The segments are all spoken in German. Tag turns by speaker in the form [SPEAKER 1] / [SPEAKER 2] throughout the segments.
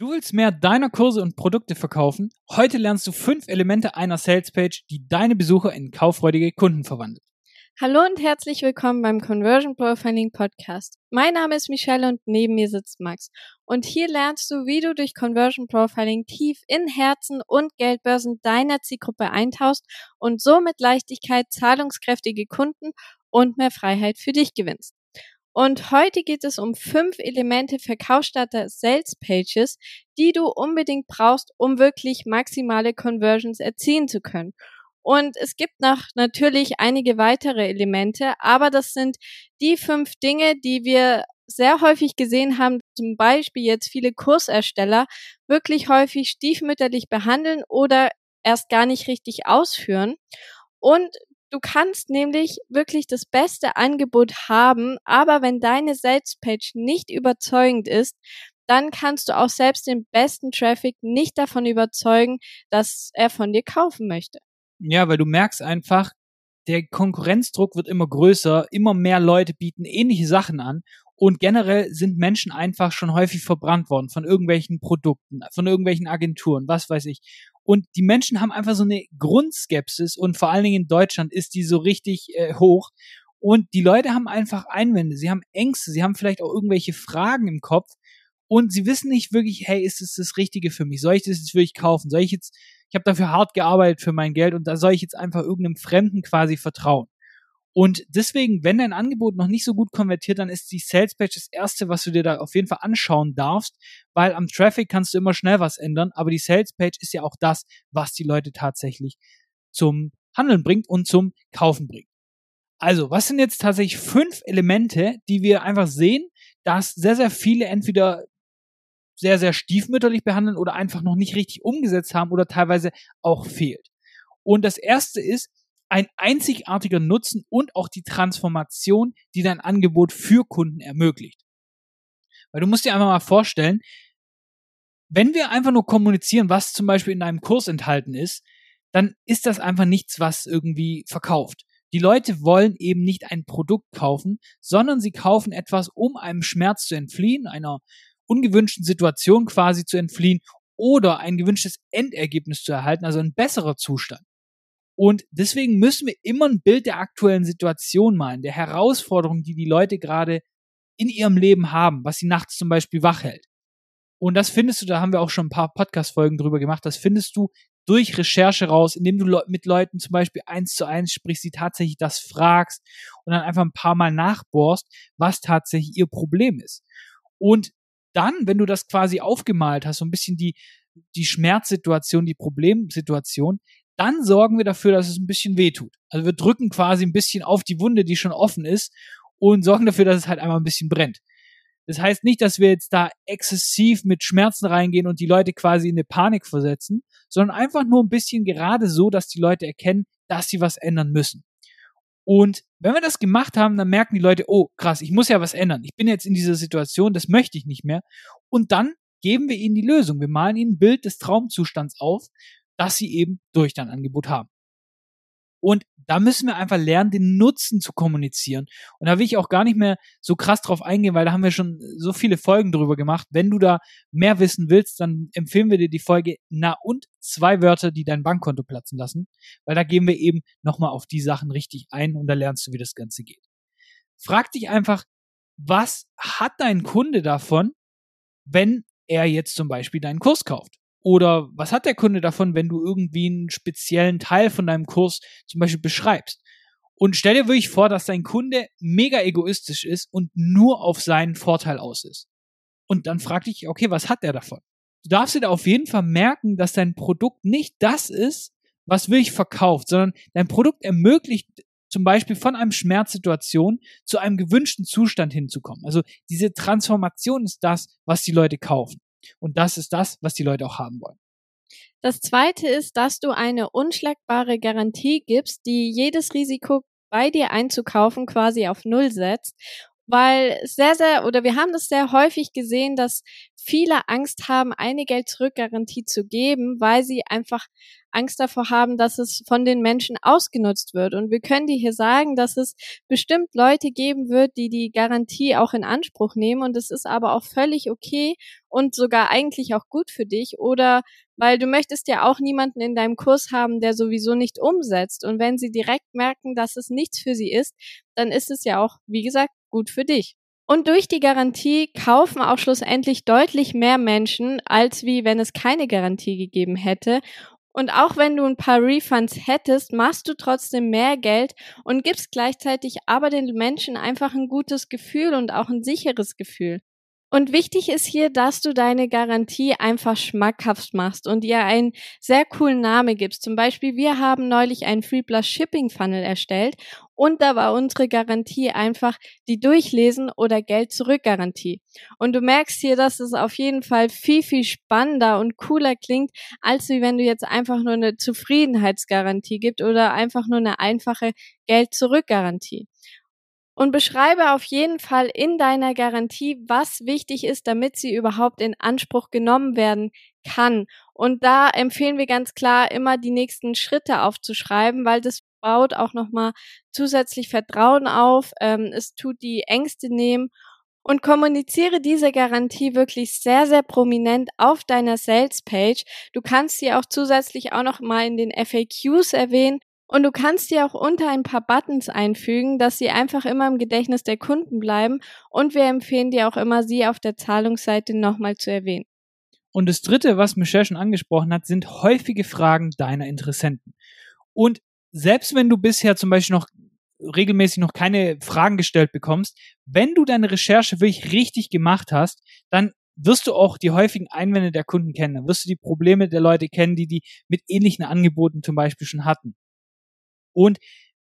[SPEAKER 1] Du willst mehr deiner Kurse und Produkte verkaufen? Heute lernst du fünf Elemente einer Salespage, die deine Besucher in kaufreudige Kunden verwandelt.
[SPEAKER 2] Hallo und herzlich willkommen beim Conversion Profiling Podcast. Mein Name ist Michelle und neben mir sitzt Max. Und hier lernst du, wie du durch Conversion Profiling tief in Herzen und Geldbörsen deiner Zielgruppe eintauchst und so mit Leichtigkeit zahlungskräftige Kunden und mehr Freiheit für dich gewinnst. Und heute geht es um fünf Elemente Verkaufsstarter Sales Pages, die du unbedingt brauchst, um wirklich maximale Conversions erzielen zu können. Und es gibt noch natürlich einige weitere Elemente, aber das sind die fünf Dinge, die wir sehr häufig gesehen haben, zum Beispiel jetzt viele Kursersteller wirklich häufig stiefmütterlich behandeln oder erst gar nicht richtig ausführen. Und Du kannst nämlich wirklich das beste Angebot haben, aber wenn deine Salespage nicht überzeugend ist, dann kannst du auch selbst den besten Traffic nicht davon überzeugen, dass er von dir kaufen möchte.
[SPEAKER 1] Ja, weil du merkst einfach, der Konkurrenzdruck wird immer größer, immer mehr Leute bieten ähnliche Sachen an und generell sind Menschen einfach schon häufig verbrannt worden von irgendwelchen Produkten, von irgendwelchen Agenturen, was weiß ich. Und die Menschen haben einfach so eine Grundskepsis und vor allen Dingen in Deutschland ist die so richtig äh, hoch. Und die Leute haben einfach Einwände, sie haben Ängste, sie haben vielleicht auch irgendwelche Fragen im Kopf und sie wissen nicht wirklich, hey, ist es das Richtige für mich? Soll ich das jetzt wirklich kaufen? Soll ich jetzt, ich habe dafür hart gearbeitet für mein Geld und da soll ich jetzt einfach irgendeinem Fremden quasi vertrauen? Und deswegen, wenn dein Angebot noch nicht so gut konvertiert, dann ist die Sales Page das erste, was du dir da auf jeden Fall anschauen darfst, weil am Traffic kannst du immer schnell was ändern, aber die Sales Page ist ja auch das, was die Leute tatsächlich zum Handeln bringt und zum Kaufen bringt. Also, was sind jetzt tatsächlich fünf Elemente, die wir einfach sehen, dass sehr, sehr viele entweder sehr, sehr stiefmütterlich behandeln oder einfach noch nicht richtig umgesetzt haben oder teilweise auch fehlt. Und das erste ist, ein einzigartiger Nutzen und auch die Transformation, die dein Angebot für Kunden ermöglicht. Weil du musst dir einfach mal vorstellen, wenn wir einfach nur kommunizieren, was zum Beispiel in einem Kurs enthalten ist, dann ist das einfach nichts, was irgendwie verkauft. Die Leute wollen eben nicht ein Produkt kaufen, sondern sie kaufen etwas, um einem Schmerz zu entfliehen, einer ungewünschten Situation quasi zu entfliehen oder ein gewünschtes Endergebnis zu erhalten, also ein besserer Zustand. Und deswegen müssen wir immer ein Bild der aktuellen Situation malen, der Herausforderung, die die Leute gerade in ihrem Leben haben, was sie nachts zum Beispiel wach hält. Und das findest du, da haben wir auch schon ein paar Podcast-Folgen drüber gemacht, das findest du durch Recherche raus, indem du mit Leuten zum Beispiel eins zu eins sprichst, sie tatsächlich das fragst und dann einfach ein paar Mal nachbohrst, was tatsächlich ihr Problem ist. Und dann, wenn du das quasi aufgemalt hast, so ein bisschen die, die Schmerzsituation, die Problemsituation, dann sorgen wir dafür, dass es ein bisschen wehtut. Also wir drücken quasi ein bisschen auf die Wunde, die schon offen ist und sorgen dafür, dass es halt einmal ein bisschen brennt. Das heißt nicht, dass wir jetzt da exzessiv mit Schmerzen reingehen und die Leute quasi in eine Panik versetzen, sondern einfach nur ein bisschen gerade so, dass die Leute erkennen, dass sie was ändern müssen. Und wenn wir das gemacht haben, dann merken die Leute, oh krass, ich muss ja was ändern. Ich bin jetzt in dieser Situation, das möchte ich nicht mehr. Und dann geben wir ihnen die Lösung. Wir malen ihnen ein Bild des Traumzustands auf, dass sie eben durch dein Angebot haben. Und da müssen wir einfach lernen, den Nutzen zu kommunizieren. Und da will ich auch gar nicht mehr so krass drauf eingehen, weil da haben wir schon so viele Folgen drüber gemacht. Wenn du da mehr wissen willst, dann empfehlen wir dir die Folge Na und zwei Wörter, die dein Bankkonto platzen lassen, weil da gehen wir eben nochmal auf die Sachen richtig ein und da lernst du, wie das Ganze geht. Frag dich einfach, was hat dein Kunde davon, wenn er jetzt zum Beispiel deinen Kurs kauft? Oder was hat der Kunde davon, wenn du irgendwie einen speziellen Teil von deinem Kurs zum Beispiel beschreibst? Und stell dir wirklich vor, dass dein Kunde mega egoistisch ist und nur auf seinen Vorteil aus ist. Und dann frag dich, okay, was hat der davon? Du darfst dir da auf jeden Fall merken, dass dein Produkt nicht das ist, was wirklich verkauft, sondern dein Produkt ermöglicht zum Beispiel von einem Schmerzsituation zu einem gewünschten Zustand hinzukommen. Also diese Transformation ist das, was die Leute kaufen. Und das ist das, was die Leute auch haben wollen.
[SPEAKER 2] Das zweite ist, dass du eine unschlagbare Garantie gibst, die jedes Risiko bei dir einzukaufen quasi auf Null setzt weil sehr, sehr, oder wir haben das sehr häufig gesehen, dass viele Angst haben, eine Geld-Zurück-Garantie zu geben, weil sie einfach Angst davor haben, dass es von den Menschen ausgenutzt wird. Und wir können dir hier sagen, dass es bestimmt Leute geben wird, die die Garantie auch in Anspruch nehmen. Und es ist aber auch völlig okay und sogar eigentlich auch gut für dich. Oder weil du möchtest ja auch niemanden in deinem Kurs haben, der sowieso nicht umsetzt. Und wenn sie direkt merken, dass es nichts für sie ist, dann ist es ja auch, wie gesagt, gut für dich. Und durch die Garantie kaufen auch schlussendlich deutlich mehr Menschen, als wie wenn es keine Garantie gegeben hätte. Und auch wenn du ein paar Refunds hättest, machst du trotzdem mehr Geld und gibst gleichzeitig aber den Menschen einfach ein gutes Gefühl und auch ein sicheres Gefühl. Und wichtig ist hier, dass du deine Garantie einfach schmackhaft machst und ihr einen sehr coolen Namen gibst. Zum Beispiel, wir haben neulich einen Free Plus Shipping Funnel erstellt und da war unsere Garantie einfach die Durchlesen oder Geld zurück Garantie. Und du merkst hier, dass es auf jeden Fall viel, viel spannender und cooler klingt, als wie wenn du jetzt einfach nur eine Zufriedenheitsgarantie gibt oder einfach nur eine einfache Geld zurück Garantie und beschreibe auf jeden Fall in deiner Garantie, was wichtig ist, damit sie überhaupt in Anspruch genommen werden kann. Und da empfehlen wir ganz klar immer die nächsten Schritte aufzuschreiben, weil das baut auch nochmal zusätzlich Vertrauen auf. Ähm, es tut die Ängste nehmen und kommuniziere diese Garantie wirklich sehr, sehr prominent auf deiner Sales Page. Du kannst sie auch zusätzlich auch noch mal in den FAQs erwähnen und du kannst dir auch unter ein paar Buttons einfügen, dass sie einfach immer im Gedächtnis der Kunden bleiben. Und wir empfehlen dir auch immer, sie auf der Zahlungsseite nochmal zu erwähnen.
[SPEAKER 1] Und das dritte, was Michelle schon angesprochen hat, sind häufige Fragen deiner Interessenten. Und selbst wenn du bisher zum Beispiel noch regelmäßig noch keine Fragen gestellt bekommst, wenn du deine Recherche wirklich richtig gemacht hast, dann wirst du auch die häufigen Einwände der Kunden kennen. Dann wirst du die Probleme der Leute kennen, die die mit ähnlichen Angeboten zum Beispiel schon hatten. Und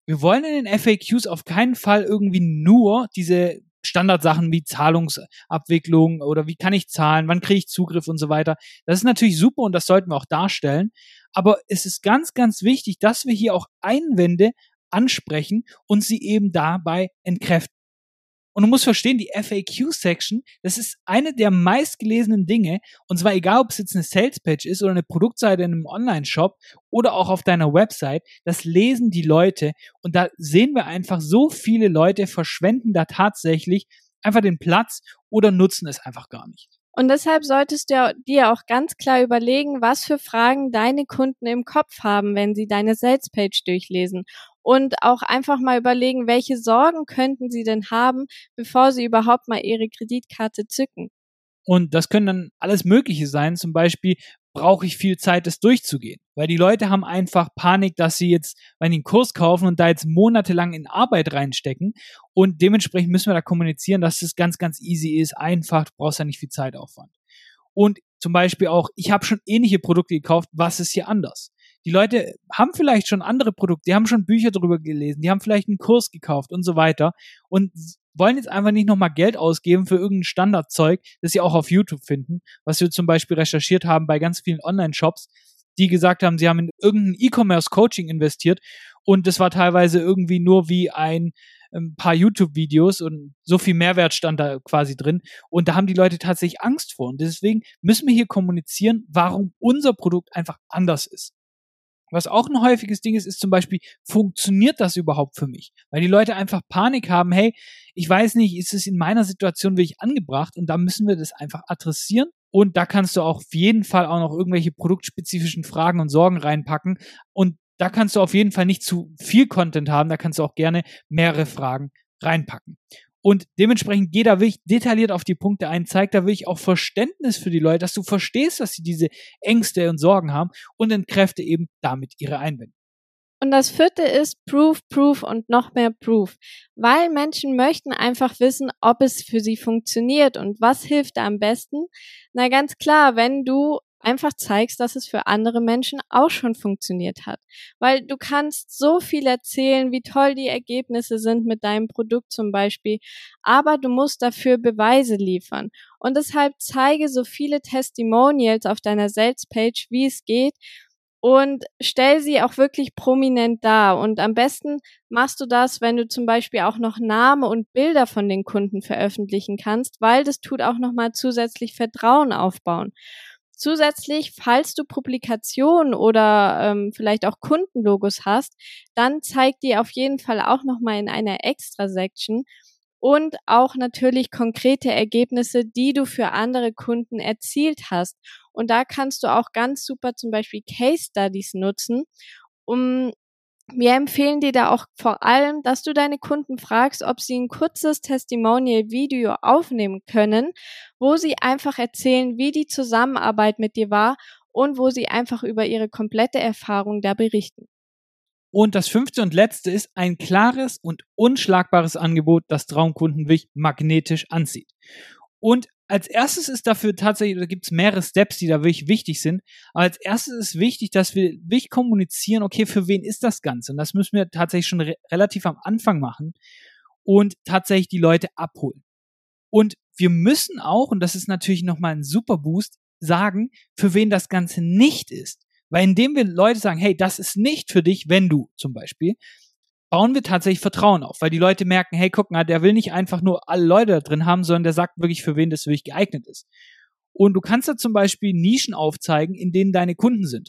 [SPEAKER 1] wir wollen in den FAQs auf keinen Fall irgendwie nur diese Standardsachen wie Zahlungsabwicklung oder wie kann ich zahlen, wann kriege ich Zugriff und so weiter. Das ist natürlich super und das sollten wir auch darstellen. Aber es ist ganz, ganz wichtig, dass wir hier auch Einwände ansprechen und sie eben dabei entkräften. Und du musst verstehen, die FAQ-Section, das ist eine der meistgelesenen Dinge. Und zwar egal, ob es jetzt eine Sales-Page ist oder eine Produktseite in einem Online-Shop oder auch auf deiner Website, das lesen die Leute. Und da sehen wir einfach, so viele Leute verschwenden da tatsächlich einfach den Platz oder nutzen es einfach gar nicht.
[SPEAKER 2] Und deshalb solltest du dir auch ganz klar überlegen, was für Fragen deine Kunden im Kopf haben, wenn sie deine Salespage durchlesen. Und auch einfach mal überlegen, welche Sorgen könnten sie denn haben, bevor sie überhaupt mal ihre Kreditkarte zücken.
[SPEAKER 1] Und das können dann alles Mögliche sein. Zum Beispiel, brauche ich viel Zeit, das durchzugehen. Weil die Leute haben einfach Panik, dass sie jetzt einen Kurs kaufen und da jetzt monatelang in Arbeit reinstecken. Und dementsprechend müssen wir da kommunizieren, dass es ganz, ganz easy ist, einfach, du brauchst ja nicht viel Zeitaufwand. Und zum Beispiel auch, ich habe schon ähnliche Produkte gekauft, was ist hier anders? Die Leute haben vielleicht schon andere Produkte, die haben schon Bücher darüber gelesen, die haben vielleicht einen Kurs gekauft und so weiter und wollen jetzt einfach nicht nochmal Geld ausgeben für irgendein Standardzeug, das sie auch auf YouTube finden, was wir zum Beispiel recherchiert haben bei ganz vielen Online-Shops, die gesagt haben, sie haben in irgendein E-Commerce-Coaching investiert und das war teilweise irgendwie nur wie ein ein paar YouTube-Videos und so viel Mehrwert stand da quasi drin. Und da haben die Leute tatsächlich Angst vor. Und deswegen müssen wir hier kommunizieren, warum unser Produkt einfach anders ist. Was auch ein häufiges Ding ist, ist zum Beispiel, funktioniert das überhaupt für mich? Weil die Leute einfach Panik haben, hey, ich weiß nicht, ist es in meiner Situation wirklich angebracht? Und da müssen wir das einfach adressieren. Und da kannst du auch auf jeden Fall auch noch irgendwelche produktspezifischen Fragen und Sorgen reinpacken. Und da kannst du auf jeden Fall nicht zu viel Content haben. Da kannst du auch gerne mehrere Fragen reinpacken. Und dementsprechend geh da wirklich detailliert auf die Punkte ein, zeig da wirklich auch Verständnis für die Leute, dass du verstehst, dass sie diese Ängste und Sorgen haben und entkräfte eben damit ihre Einwände.
[SPEAKER 2] Und das vierte ist Proof, Proof und noch mehr Proof. Weil Menschen möchten einfach wissen, ob es für sie funktioniert und was hilft da am besten. Na ganz klar, wenn du einfach zeigst, dass es für andere Menschen auch schon funktioniert hat. Weil du kannst so viel erzählen, wie toll die Ergebnisse sind mit deinem Produkt zum Beispiel, aber du musst dafür Beweise liefern. Und deshalb zeige so viele Testimonials auf deiner Sales Page, wie es geht, und stell sie auch wirklich prominent dar. Und am besten machst du das, wenn du zum Beispiel auch noch Name und Bilder von den Kunden veröffentlichen kannst, weil das tut auch nochmal zusätzlich Vertrauen aufbauen. Zusätzlich, falls du Publikationen oder ähm, vielleicht auch Kundenlogos hast, dann zeig die auf jeden Fall auch nochmal in einer Extra-Section und auch natürlich konkrete Ergebnisse, die du für andere Kunden erzielt hast. Und da kannst du auch ganz super zum Beispiel Case Studies nutzen, um wir empfehlen dir da auch vor allem, dass du deine Kunden fragst, ob sie ein kurzes Testimonial-Video aufnehmen können, wo sie einfach erzählen, wie die Zusammenarbeit mit dir war und wo sie einfach über ihre komplette Erfahrung da berichten.
[SPEAKER 1] Und das fünfte und letzte ist ein klares und unschlagbares Angebot, das Traumkunden wirklich magnetisch anzieht. Und als erstes ist dafür tatsächlich, da gibt es mehrere Steps, die da wirklich wichtig sind. Aber als erstes ist wichtig, dass wir wirklich kommunizieren, okay, für wen ist das Ganze? Und das müssen wir tatsächlich schon re relativ am Anfang machen und tatsächlich die Leute abholen. Und wir müssen auch, und das ist natürlich nochmal ein super Boost, sagen, für wen das Ganze nicht ist. Weil indem wir Leute sagen, hey, das ist nicht für dich, wenn du zum Beispiel, bauen wir tatsächlich Vertrauen auf, weil die Leute merken, hey, guck mal, der will nicht einfach nur alle Leute da drin haben, sondern der sagt wirklich, für wen das wirklich geeignet ist. Und du kannst da zum Beispiel Nischen aufzeigen, in denen deine Kunden sind.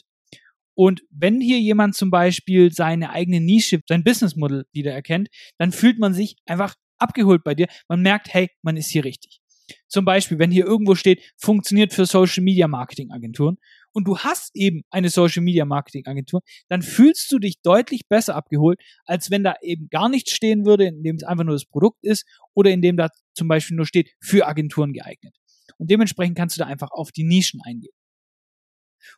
[SPEAKER 1] Und wenn hier jemand zum Beispiel seine eigene Nische, sein Businessmodell wieder erkennt, dann fühlt man sich einfach abgeholt bei dir. Man merkt, hey, man ist hier richtig. Zum Beispiel, wenn hier irgendwo steht, funktioniert für Social Media Marketing Agenturen und du hast eben eine Social Media Marketing Agentur, dann fühlst du dich deutlich besser abgeholt, als wenn da eben gar nichts stehen würde, in dem es einfach nur das Produkt ist oder in dem da zum Beispiel nur steht, für Agenturen geeignet. Und dementsprechend kannst du da einfach auf die Nischen eingehen.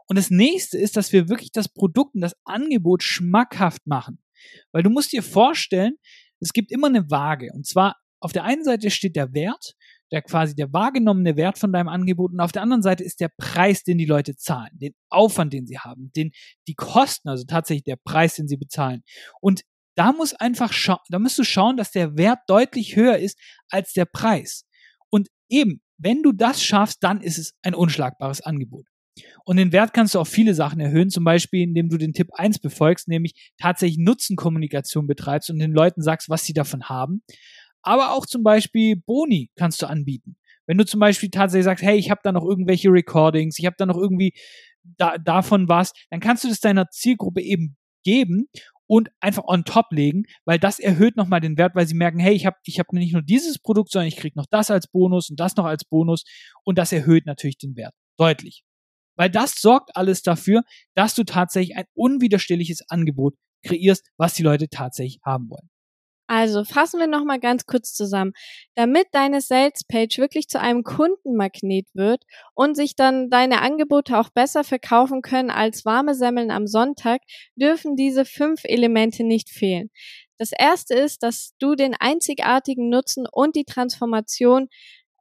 [SPEAKER 1] Und das nächste ist, dass wir wirklich das Produkt und das Angebot schmackhaft machen. Weil du musst dir vorstellen, es gibt immer eine Waage. Und zwar auf der einen Seite steht der Wert der quasi der wahrgenommene Wert von deinem Angebot und auf der anderen Seite ist der Preis, den die Leute zahlen, den Aufwand, den sie haben, den, die Kosten, also tatsächlich der Preis, den sie bezahlen. Und da muss einfach da musst du schauen, dass der Wert deutlich höher ist als der Preis. Und eben, wenn du das schaffst, dann ist es ein unschlagbares Angebot. Und den Wert kannst du auf viele Sachen erhöhen, zum Beispiel indem du den Tipp 1 befolgst, nämlich tatsächlich Nutzenkommunikation betreibst und den Leuten sagst, was sie davon haben aber auch zum Beispiel Boni kannst du anbieten. Wenn du zum Beispiel tatsächlich sagst, hey, ich habe da noch irgendwelche Recordings, ich habe da noch irgendwie da, davon was, dann kannst du das deiner Zielgruppe eben geben und einfach on top legen, weil das erhöht nochmal den Wert, weil sie merken, hey, ich habe ich hab nicht nur dieses Produkt, sondern ich kriege noch das als Bonus und das noch als Bonus und das erhöht natürlich den Wert deutlich. Weil das sorgt alles dafür, dass du tatsächlich ein unwiderstehliches Angebot kreierst, was die Leute tatsächlich haben wollen.
[SPEAKER 2] Also fassen wir nochmal ganz kurz zusammen. Damit deine Sales-Page wirklich zu einem Kundenmagnet wird und sich dann deine Angebote auch besser verkaufen können als warme Semmeln am Sonntag, dürfen diese fünf Elemente nicht fehlen. Das erste ist, dass du den einzigartigen Nutzen und die Transformation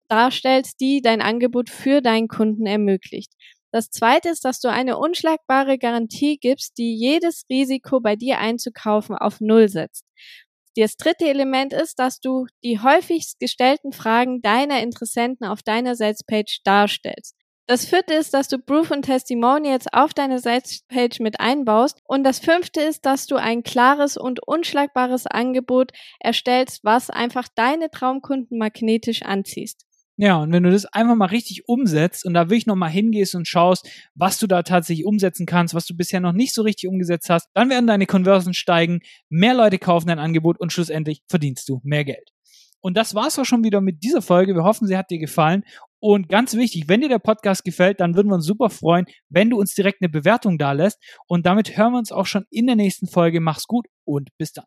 [SPEAKER 2] darstellst, die dein Angebot für deinen Kunden ermöglicht. Das zweite ist, dass du eine unschlagbare Garantie gibst, die jedes Risiko bei dir einzukaufen auf Null setzt. Das dritte Element ist, dass du die häufigst gestellten Fragen deiner Interessenten auf deiner Salespage darstellst. Das vierte ist, dass du Proof und Testimonials auf deine Salespage mit einbaust. Und das fünfte ist, dass du ein klares und unschlagbares Angebot erstellst, was einfach deine Traumkunden magnetisch anziehst.
[SPEAKER 1] Ja, und wenn du das einfach mal richtig umsetzt und da wirklich nochmal hingehst und schaust, was du da tatsächlich umsetzen kannst, was du bisher noch nicht so richtig umgesetzt hast, dann werden deine Conversions steigen, mehr Leute kaufen dein Angebot und schlussendlich verdienst du mehr Geld. Und das war's auch schon wieder mit dieser Folge. Wir hoffen, sie hat dir gefallen. Und ganz wichtig, wenn dir der Podcast gefällt, dann würden wir uns super freuen, wenn du uns direkt eine Bewertung da lässt. Und damit hören wir uns auch schon in der nächsten Folge. Mach's gut und bis dann.